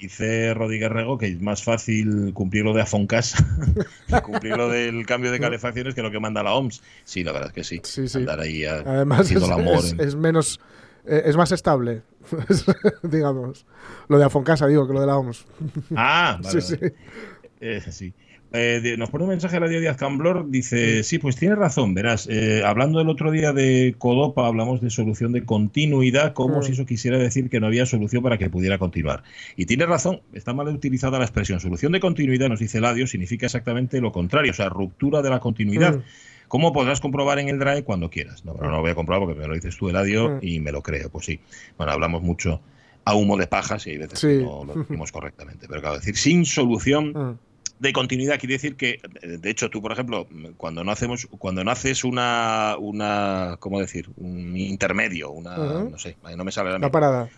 Dice Rodríguez Rego que es más fácil cumplir lo de Afoncas [LAUGHS] cumplir lo del cambio de calefacciones que lo que manda la OMS. Sí, la verdad es que sí. sí, sí. ahí Además, es, menos. Eh, es más estable, digamos. Lo de Afoncasa, digo, que lo de la OMS. Ah, vale. sí, sí. Sí. Eh, nos pone un mensaje a la Díaz Camblor, dice, sí, pues tiene razón, verás, eh, hablando el otro día de Codopa, hablamos de solución de continuidad, como si eso quisiera decir que no había solución para que pudiera continuar. Y tiene razón, está mal utilizada la expresión. Solución de continuidad, nos dice Ladio, significa exactamente lo contrario, o sea, ruptura de la continuidad. ¿Cómo podrás comprobar en el Drive cuando quieras? No, pero no lo voy a comprobar porque me lo dices tú, Eladio, y me lo creo. Pues sí. Bueno, hablamos mucho a humo de pajas y hay veces que no lo decimos correctamente. Pero claro, decir sin solución de continuidad quiere decir que, de hecho, tú, por ejemplo, cuando no hacemos, cuando no haces una, una, ¿cómo decir? Un intermedio, una, no sé, no me sale la Una parada.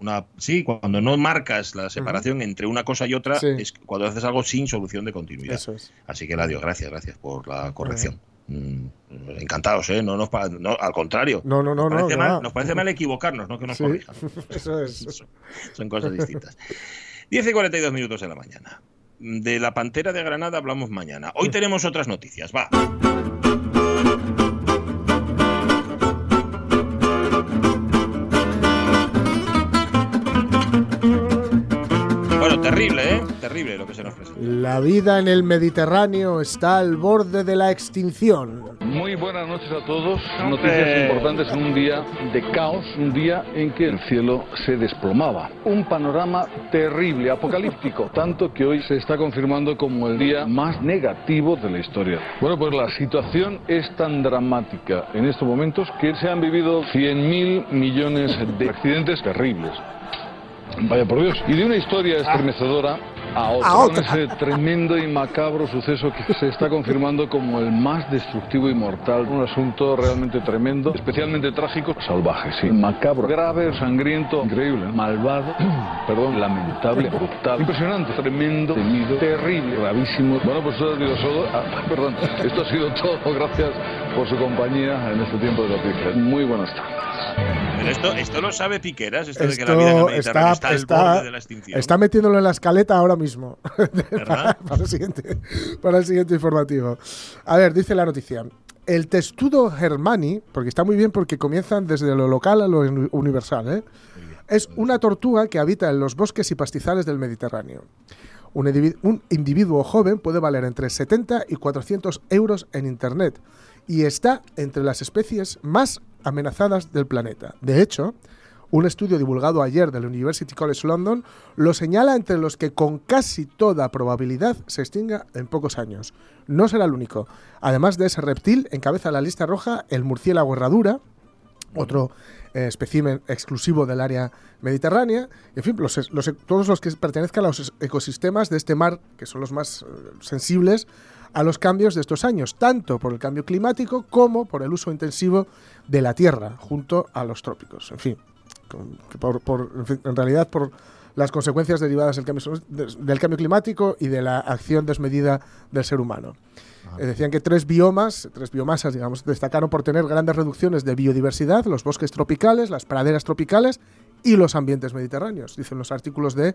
Una, sí, cuando no marcas la separación entre una cosa y otra, es cuando haces algo sin solución de continuidad. Eso es. Así que, Ladio, gracias, gracias por la corrección. Mm, encantados, ¿eh? No, nos, no, al contrario. No, no, no. Nos parece, mal, nos parece mal equivocarnos, no que nos corrijan. [LAUGHS] Eso es. [LAUGHS] Son cosas distintas. 10 y 42 minutos de la mañana de la Pantera de Granada hablamos mañana. Hoy tenemos otras noticias, va. Bueno, terrible, ¿eh? Terrible lo que se nos presenta. La vida en el Mediterráneo está al borde de la extinción. Muy buenas noches a todos. Noticias importantes en un día de caos, un día en que el cielo se desplomaba. Un panorama terrible, apocalíptico, [LAUGHS] tanto que hoy se está confirmando como el día más negativo de la historia. Bueno, pues la situación es tan dramática en estos momentos que se han vivido 100.000 millones de accidentes terribles. Vaya por Dios. Y de una historia estremecedora a otra. ese tremendo y macabro suceso que se está confirmando como el más destructivo y mortal. Un asunto realmente tremendo, especialmente trágico, salvaje, sí. Macabro, grave, sangriento, increíble, malvado, [CLEARS THROAT] perdón, lamentable, brutal, impresionante, tremendo, temido, terrible, gravísimo. Bueno, pues eso ha sido todo. Ah, [LAUGHS] perdón, esto ha sido todo. Gracias por su compañía en este tiempo de noticias. Muy buenas tardes. Pero esto, esto lo sabe Piqueras, esto, de que la vida en el está, está, al borde de la extinción. Está metiéndolo en la escaleta ahora mismo. [LAUGHS] para, el siguiente, para el siguiente informativo. A ver, dice la noticia. El testudo Germani, porque está muy bien porque comienzan desde lo local a lo universal, ¿eh? es una tortuga que habita en los bosques y pastizales del Mediterráneo. Un, un individuo joven puede valer entre 70 y 400 euros en Internet y está entre las especies más amenazadas del planeta. De hecho, un estudio divulgado ayer del University College London lo señala entre los que con casi toda probabilidad se extinga en pocos años. No será el único. Además de ese reptil, encabeza la lista roja el murciélago herradura, otro eh, exclusivo del área mediterránea, en fin, todos los que pertenezcan a los ecosistemas de este mar, que son los más eh, sensibles a los cambios de estos años, tanto por el cambio climático como por el uso intensivo de la Tierra junto a los trópicos. En fin, en, realidad por las consecuencias derivadas del cambio, del cambio, climático y de la acción desmedida del ser humano. Eh, decían que tres biomas, tres biomasas, digamos, destacaron por tener grandes reducciones de biodiversidad, los bosques tropicales, las praderas tropicales y los ambientes mediterráneos, dicen los artículos de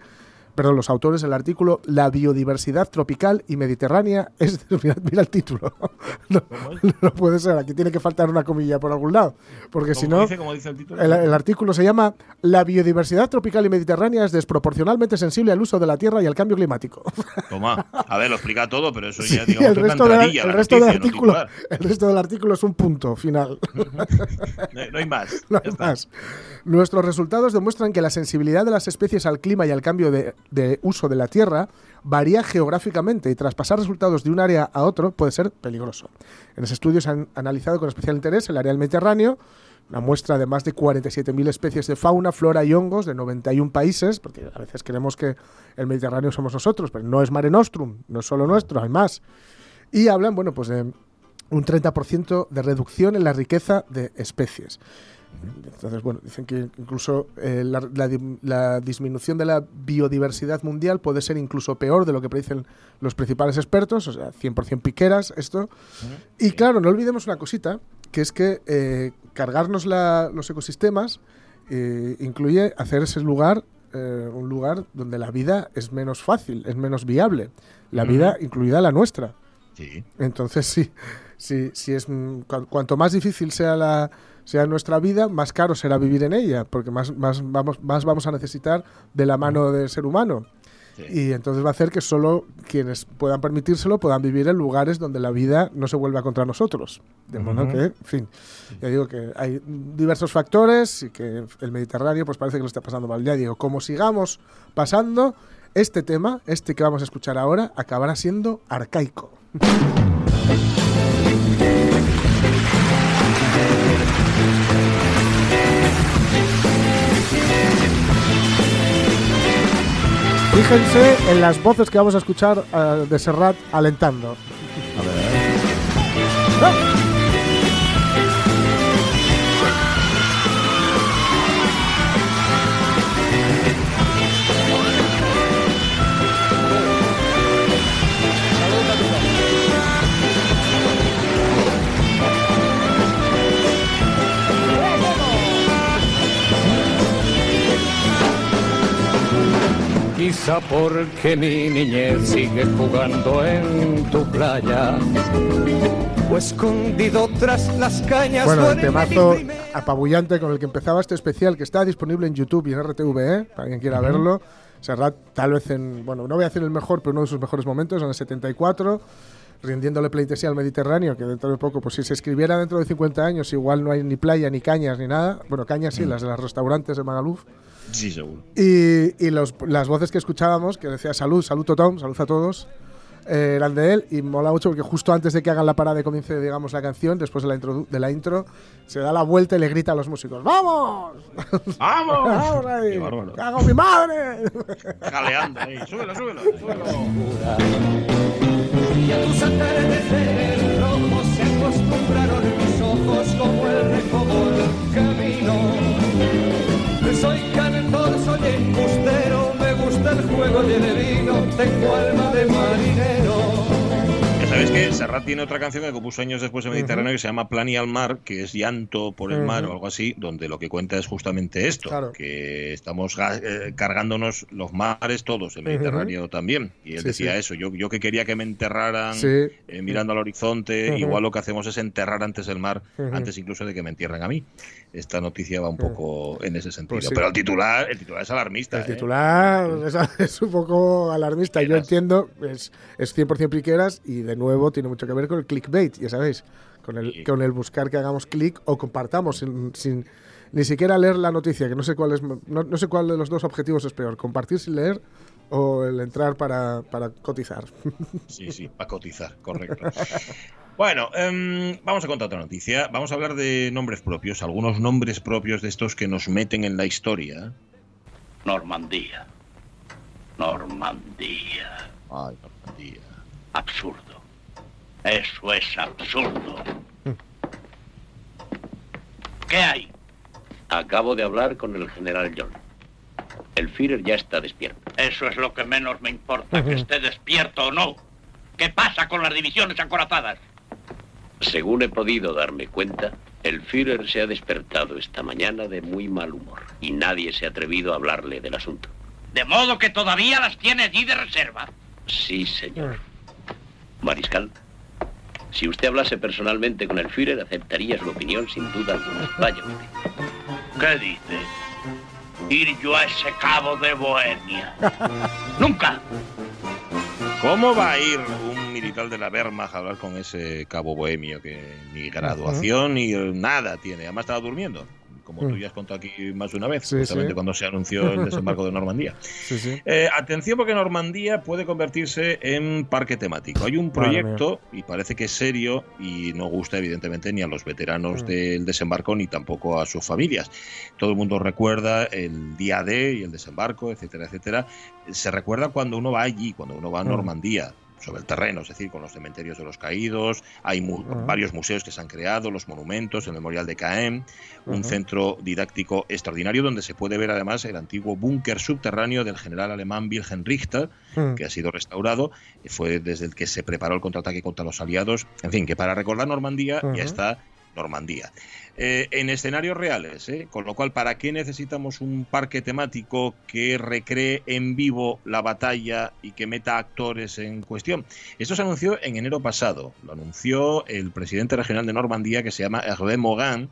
perdón, los autores del artículo La biodiversidad tropical y mediterránea [LAUGHS] es. Mira, el título. [LAUGHS] [LAUGHS] No, puede ser, aquí tiene que faltar una comilla por algún lado. Porque si no. el, artículo se llama La biodiversidad tropical y mediterránea es desproporcionalmente sensible al uso de la tierra y al cambio climático. Toma, a ver, lo explica todo, pero eso ya el resto, el resto del artículo, el resto del artículo es un punto final. no, hay más. No hay más. Nuestros resultados demuestran que la sensibilidad de las especies al clima y al cambio de, de uso de la tierra varía geográficamente y traspasar resultados de un área a otro puede ser peligroso. En ese estudio se han analizado con especial interés el área del Mediterráneo, una muestra de más de 47.000 especies de fauna, flora y hongos de 91 países, porque a veces creemos que el Mediterráneo somos nosotros, pero no es Mare Nostrum, no es solo nuestro, hay más. Y hablan, bueno, pues de un 30% de reducción en la riqueza de especies. Entonces, bueno, dicen que incluso eh, la, disminución de la biodiversidad mundial puede ser incluso peor de lo que predicen los principales expertos, o sea, 100% piqueras esto. Y claro, no olvidemos una cosita, que es que eh, cargarnos los ecosistemas eh, incluye hacer ese lugar un lugar donde la vida es menos fácil, es menos viable. La vida incluida la nuestra. Sí. Entonces, sí, sí, sí es cuanto más difícil sea la sea nuestra vida, más caro será vivir en ella, porque más, más, vamos, más vamos a necesitar de la mano del ser humano. Y entonces va a hacer que solo quienes puedan permitírselo puedan vivir en lugares donde la vida no se vuelva contra nosotros. De modo que, en fin, ya digo que hay diversos factores y que el Mediterráneo pues parece que lo está pasando mal. Ya digo, como sigamos pasando, este tema, este que vamos a escuchar ahora, acabará siendo arcaico. [LAUGHS] Fíjense en las voces que vamos a escuchar uh, de Serrat alentando. A ver. ¡Ah! Quizá porque mi niñez sigue jugando en tu playa. O escondido tras las cañas. Bueno, el temazo apabullante con el que empezaba este especial que está disponible en YouTube y en RTV, ¿eh? para quien quiera verlo. Serrat, tal vez en. Bueno, no voy a decir el mejor, pero uno de sus mejores momentos, en el 74 rindiéndole pleitesía al Mediterráneo, que dentro de poco, pues si se escribiera dentro de 50 años, igual no hay ni playa, ni cañas, ni nada. Bueno, cañas sí, mm. las de los restaurantes de Magaluf. Sí, seguro. Y, y los, las voces que escuchábamos, que decía salud, salud Tom, salud a todos, eh, eran de él y mola mucho porque justo antes de que hagan la parada y comience, digamos, la canción, después de la, intro, de la intro, se da la vuelta y le grita a los músicos: ¡Vamos! [LAUGHS] ¡Vamos! [LAUGHS] ¡Vamos ahí! ¡Hago mi madre! [LAUGHS] Jaleando ahí. Súbelo, súbelo, súbelo. Y a tus atardeceres rojos se acostumbraron mis ojos como el recodo camino. Soy cantor, soy embustero, me gusta el juego y el vino, tengo alma de marinero. ¿Sabes que Serrat tiene otra canción que compuso años después en Mediterráneo que se llama Plan y al mar, que es llanto por el mar o algo así, donde lo que cuenta es justamente esto, que estamos eh, cargándonos los mares todos, el Mediterráneo también. Y él decía eso, yo, yo que quería que me enterraran eh, mirando al horizonte, igual lo que hacemos es enterrar antes el mar, antes incluso de que me entierren a mí. Esta noticia va un poco en ese sentido. Pues Pero el titular, el titular es alarmista. El ¿eh? titular [LAUGHS] es, un poco alarmista. Yo entiendo, es, es 100% piqueras y de nuevo tiene mucho que ver con el clickbait, ya sabéis, con el, con el buscar que hagamos clic o compartamos sin, ni siquiera leer la noticia, que no sé cuál es, no, sé cuál de los dos objetivos es peor, compartir sin leer o el entrar para, para cotizar. [LAUGHS] Sí, sí, para cotizar, correcto. Bueno, em, vamos a contar otra noticia. Vamos a hablar de nombres propios, algunos nombres propios de estos que nos meten en la historia. Normandía. Normandía. Ay, Normandía. Absurdo. Eso es absurdo. ¿Qué hay? Acabo de hablar con el general John. El Führer ya está despierto. Eso es lo que menos me importa, que esté despierto o no. ¿Qué pasa con las divisiones acorazadas? Según he podido darme cuenta, el Führer se ha despertado esta mañana de muy mal humor y nadie se ha atrevido a hablarle del asunto. ¿De modo que todavía las tiene allí de reserva? Sí, señor. Mariscal, si usted hablase personalmente con el Führer, aceptaría su opinión sin duda alguna. Vaya usted. ¿Qué dice? Ir yo a ese cabo de Bohemia. [LAUGHS] ¡Nunca! ¿Cómo va a ir un militar de la Wehrmacht a hablar con ese cabo bohemio que ni graduación ni nada tiene? Además estaba durmiendo como tú mm. ya has contado aquí más de una vez, justamente cuando se anunció el desembarco de Normandía. [LAUGHS] Eh, atención porque Normandía puede convertirse en parque temático. Hay un proyecto, y parece que es serio, y no gusta evidentemente ni a los veteranos mm. del desembarco ni tampoco a sus familias. Todo el mundo recuerda el día D y el desembarco, etcétera, etcétera. Se recuerda cuando uno va allí, cuando uno va a mm. Normandía sobre el terreno, es decir, con los cementerios de los caídos, hay varios museos que se han creado, los monumentos, el Memorial de Caen, un centro didáctico extraordinario donde se puede ver además el antiguo búnker subterráneo del general alemán Wilhelm Richter, que ha sido restaurado, fue desde el que se preparó el contraataque contra los aliados, en fin, que para recordar Normandía ya está Normandía. Eh, en escenarios reales, ¿eh? con lo cual, ¿para qué necesitamos un parque temático que recree en vivo la batalla y que meta actores en cuestión? Esto se anunció en enero pasado, lo anunció el presidente regional de Normandía que se llama Hervé Mogan,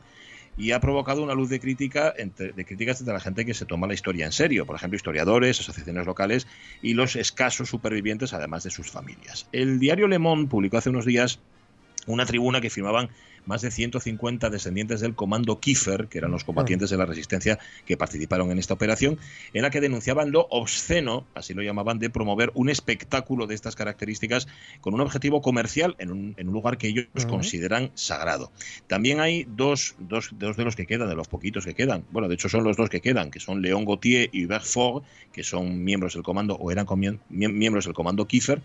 y ha provocado una luz de crítica entre, de críticas entre la gente que se toma la historia en serio, por ejemplo, historiadores, asociaciones locales y los escasos supervivientes, además de sus familias. El diario Le Monde publicó hace unos días una tribuna que firmaban más de 150 descendientes del comando Kiefer, que eran los combatientes de la resistencia que participaron en esta operación, en la que denunciaban lo obsceno, así lo llamaban, de promover un espectáculo de estas características con un objetivo comercial en un, lugar que ellos consideran sagrado. También hay dos, dos, de los que quedan, de los poquitos que quedan, bueno, de hecho son los dos que quedan, que son León Gauthier y Hubert Ford, que son miembros del comando o eran miembros del comando Kiefer,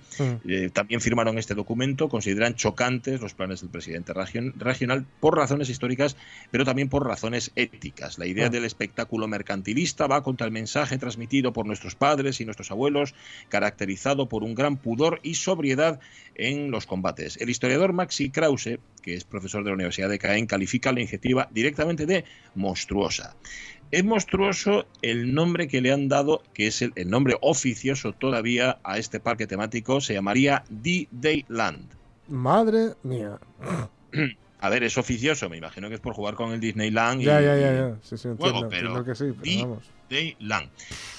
eh, también firmaron este documento, consideran chocantes los planes del presidente regional regional por razones históricas, pero también por razones éticas. La idea ah. del espectáculo mercantilista va contra el mensaje transmitido por nuestros padres y nuestros abuelos, caracterizado por un gran pudor y sobriedad en los combates. El historiador Maxi Krause, que es profesor de la Universidad de Caen, califica la iniciativa directamente de monstruosa. Es monstruoso el nombre que le han dado, que es el, el nombre oficioso todavía a este parque temático, se llamaría D-Day Land. Madre mía. [CLEARS THROAT] A ver, es oficioso, me imagino que es por jugar con el Disneyland. Ya, ya, ya, ya. Sí, sí, entiendo, pero que sí, pero Disneyland.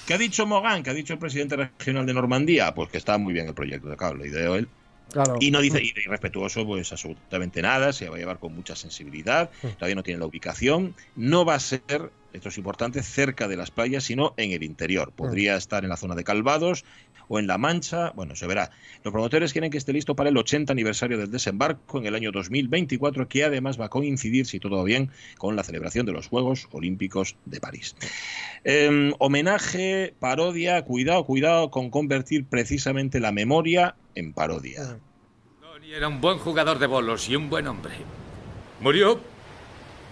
¿Qué ha dicho Mogan? ¿Qué ha dicho el presidente regional de Normandía? Pues que está muy bien el proyecto de cable, y de él Y no dice, y respetuoso, pues absolutamente nada, se va a llevar con mucha sensibilidad, mm. todavía no tiene la ubicación, no va a ser, esto es importante, cerca de las playas, sino en el interior. Mm. Podría estar en la zona de Calvados o en La Mancha, bueno, se verá. Los promotores quieren que esté listo para el 80 aniversario del desembarco en el año 2024, que además va a coincidir, si todo va bien, con la celebración de los Juegos Olímpicos de París. Em, homenaje, parodia, cuidado, cuidado con convertir precisamente la memoria en parodia. Tony era un buen jugador de bolos y un buen hombre. Murió.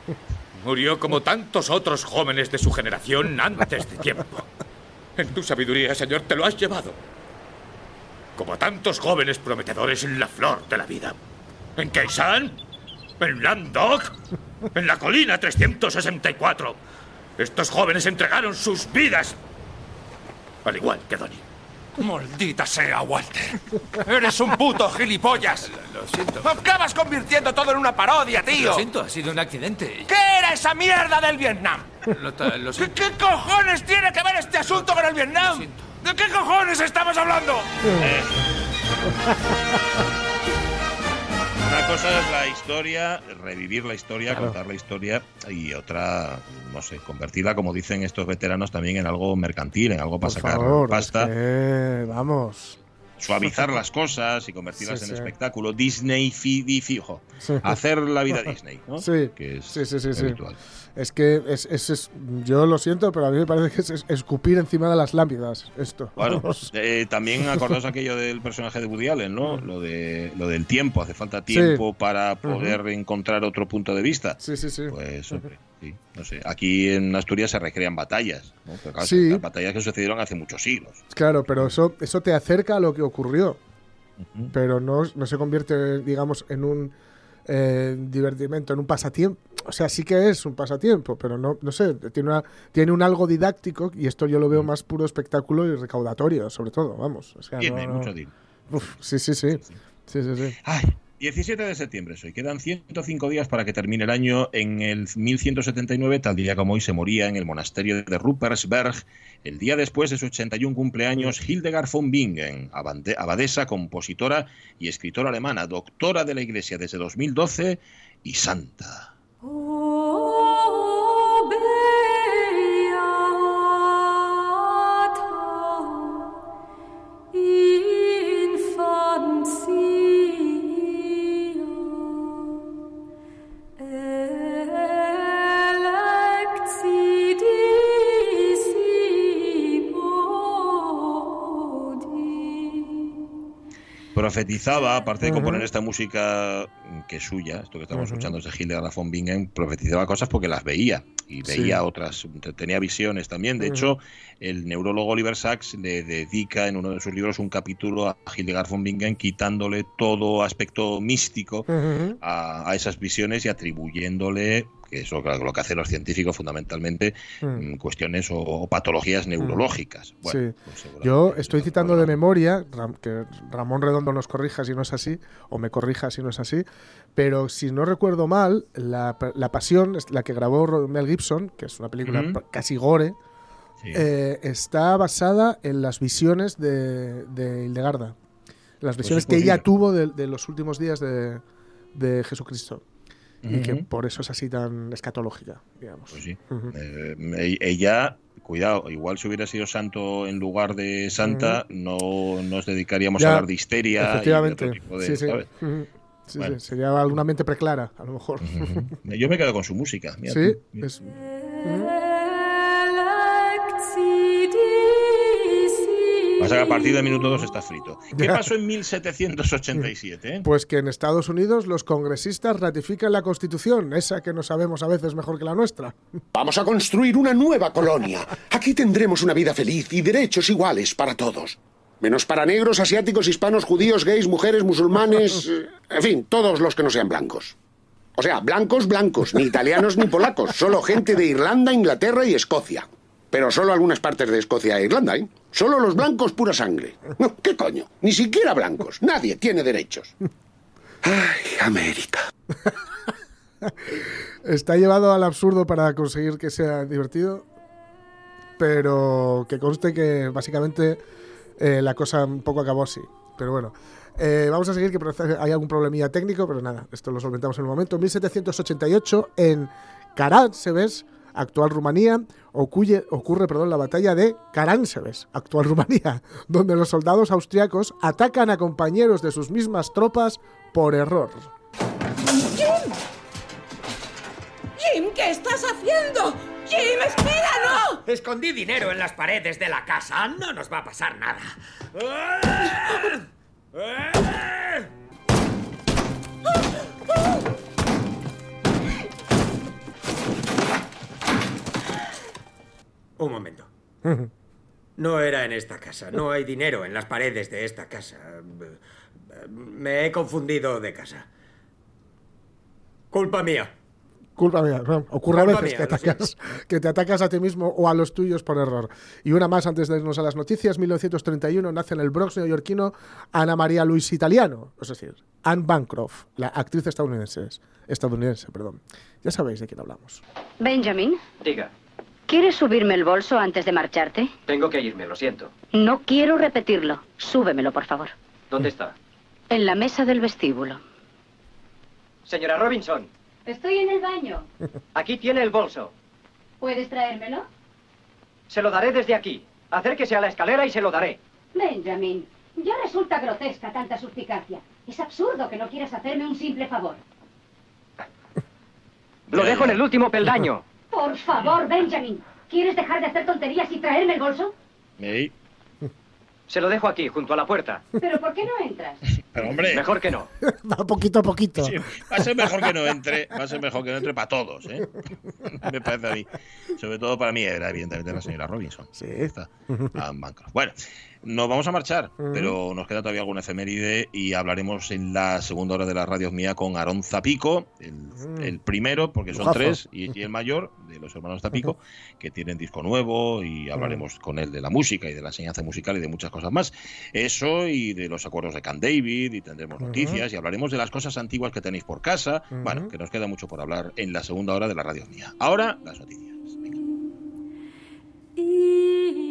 [LAUGHS] Murió como tantos otros jóvenes de su generación antes de tiempo. En tu sabiduría, Señor, te lo has llevado. Como tantos jóvenes prometedores en la flor de la vida. ¿En Keisan? ¿En Landog? ¿En la colina 364? Estos jóvenes entregaron sus vidas. Al igual que Donnie. Maldita sea, Walter. Eres un puto gilipollas. Lo, siento. Acabas convirtiendo todo en una parodia, tío. Lo siento, ha sido un accidente. ¿Qué era esa mierda del Vietnam? Lo, ¿Qué, ¿Qué, cojones tiene que ver este asunto con el Vietnam? ¿De qué cojones estamos hablando? Eh. Una cosa es la historia, revivir la historia, contar la historia, y otra, no sé, convertirla, como dicen estos veteranos, también en algo mercantil, en algo para sacar pasta. vamos suavizar [LAUGHS] las cosas y convertirlas en espectáculo. Disney, fi, fijo. Hacer la vida [LAUGHS] Disney, ¿no? Sí, que es sí, sí, sí, Es que es, es, yo lo siento, pero a mí me parece que es, escupir encima de las lápidas esto. Bueno, [LAUGHS] eh, también [LAUGHS] acordaos aquello del personaje de Woody Allen, ¿no? Lo, de, lo del tiempo, hace falta tiempo para poder encontrar otro punto de vista. Sí, sí, sí. Pues, hombre, sí, no sé. Aquí en Asturias se recrean batallas, ¿no? sí. batallas que sucedieron hace muchos siglos. Claro, pero eso, eso te acerca a lo que ocurrió. Pero no, no se convierte, digamos, en un eh, divertimento, en un pasatiempo. O sea, sí que es un pasatiempo, pero no, no sé, tiene, una, tiene un algo didáctico y esto yo lo veo más puro espectáculo y recaudatorio, sobre todo, vamos. tiene mucho sí, sí, sí. sí, sí, sí. Ay, 17 de septiembre hoy. Quedan 105 días para que termine el año. En el 1179, tal día como hoy, se moría en el monasterio de Ruppersberg. El día después de su 81 cumpleaños, Hildegard von Bingen, abadesa, compositora y escritora alemana, doctora de la Iglesia desde 2012 y santa. Profetizaba, aparte de componer esta música que es suya, esto que estamos escuchando es de Hildegard von Bingen, profetizaba cosas porque las veía y veía otras, tenía visiones también. De hecho, el neurólogo Oliver Sacks le dedica en uno de sus libros un capítulo a Hildegard von Bingen quitándole todo aspecto místico a, a, esas visiones y atribuyéndole que es lo, que hacen los científicos fundamentalmente, hmm. mm, cuestiones o, patologías hmm. neurológicas. Pues Yo estoy citando de memoria, que Ramón Redondo nos corrija si no es así, o me corrija si no es así, pero si no recuerdo mal, La, Pasión, la que grabó Mel Gibson, que es una película casi gore, eh, está basada en las visiones de, de Hildegarda. Las pues visiones que ella tuvo de, los últimos días de, de Jesucristo y que por eso es así tan escatológica, digamos. Pues sí. Eh, ella, cuidado, igual si hubiera sido santo en lugar de santa, no nos dedicaríamos a hablar de histeria. Efectivamente. sí, sí. Sí, sería alguna mente preclara, a lo mejor. [LAUGHS] Yo me quedo con su música. sí, es... Pasa que a partir del minuto 2 está frito. ¿Qué pasó en 1787? Eh? Pues que en Estados Unidos los congresistas ratifican la Constitución, esa que no sabemos a veces mejor que la nuestra. Vamos a construir una nueva colonia. Aquí tendremos una vida feliz y derechos iguales para todos. Menos para negros, asiáticos, hispanos, judíos, gays, mujeres, musulmanes, [LAUGHS] en fin, todos los que no sean blancos. O sea, blancos, blancos, ni italianos ni polacos, solo gente de Irlanda, Inglaterra y Escocia. Pero solo algunas partes de Escocia e Irlanda, ¿eh? Solo los blancos pura sangre. No, ¿qué coño? Ni siquiera blancos. Nadie tiene derechos. Ay, América. Está llevado al absurdo para conseguir que sea divertido, pero que conste que básicamente eh, la cosa un poco acabó así. Pero bueno. Eh, vamos a seguir, que hay algún problemilla técnico, pero nada, esto lo solventamos en un momento. En 1788, en Caránsebes, actual Rumanía, ocurre, ocurre perdón, la batalla de Caránsebes, actual Rumanía, [LAUGHS] donde los soldados austriacos atacan a compañeros de sus mismas tropas por error. ¡Jim! ¡Jim, qué estás haciendo! ¡Jim, espera, no! Escondí dinero en las paredes de la casa. No nos va a pasar nada. Un momento. No era en esta casa. No hay dinero en las paredes de esta casa. Me he confundido de casa. Culpa mía. Culpa mía. Ocurre a veces que, atacas, que, te atacas a ti mismo o a los tuyos por error. Y una más antes de irnos a las noticias. 1931 nace en el Bronx neoyorquino Ana María Luis Italiano, es decir, Anne Bancroft, la actriz estadounidense. estadounidense perdón. Ya sabéis de quién hablamos. Benjamin. Diga. ¿Quieres subirme el bolso antes de marcharte? Tengo que irme, lo siento. No quiero repetirlo. Súbemelo, por favor. ¿Dónde está? En la mesa del vestíbulo. Señora Robinson. Estoy en el baño. [LAUGHS] Aquí tiene el bolso. ¿Puedes traérmelo? Se lo daré desde aquí. Acérquese a la escalera y se lo daré. Benjamin, ya resulta grotesca tanta suspicacia. Es absurdo que no quieras hacerme un simple favor. Lo dejo en el último peldaño. [LAUGHS] Por favor, Benjamin. ¿Quieres dejar de hacer tonterías y traerme el bolso? [LAUGHS] Se lo dejo aquí, junto a la puerta. ¿Pero por qué no entras? [LAUGHS] Pero hombre. Mejor que no. [LAUGHS] Va poquito a poquito. va a ser mejor que no entre. Va a ser mejor que no entre para todos, ¿eh? Me parece a mí. Sobre todo para mí era, evidentemente, la señora Robinson. Sí. Está. Bueno, nos vamos a marchar, pero nos queda todavía alguna efeméride y hablaremos en la segunda hora de la radio mía con Aarón Zapico, el, primero, porque son tres, y, el mayor de los hermanos Zapico, que tienen disco nuevo y hablaremos con él de la música y de la enseñanza musical y de muchas cosas más. Eso y de los acuerdos de Can David y tendremos noticias y hablaremos de las cosas antiguas que tenéis por casa. Bueno, que nos queda mucho por hablar en la segunda hora de la radio mía. Ahora, las noticias. Venga. Y...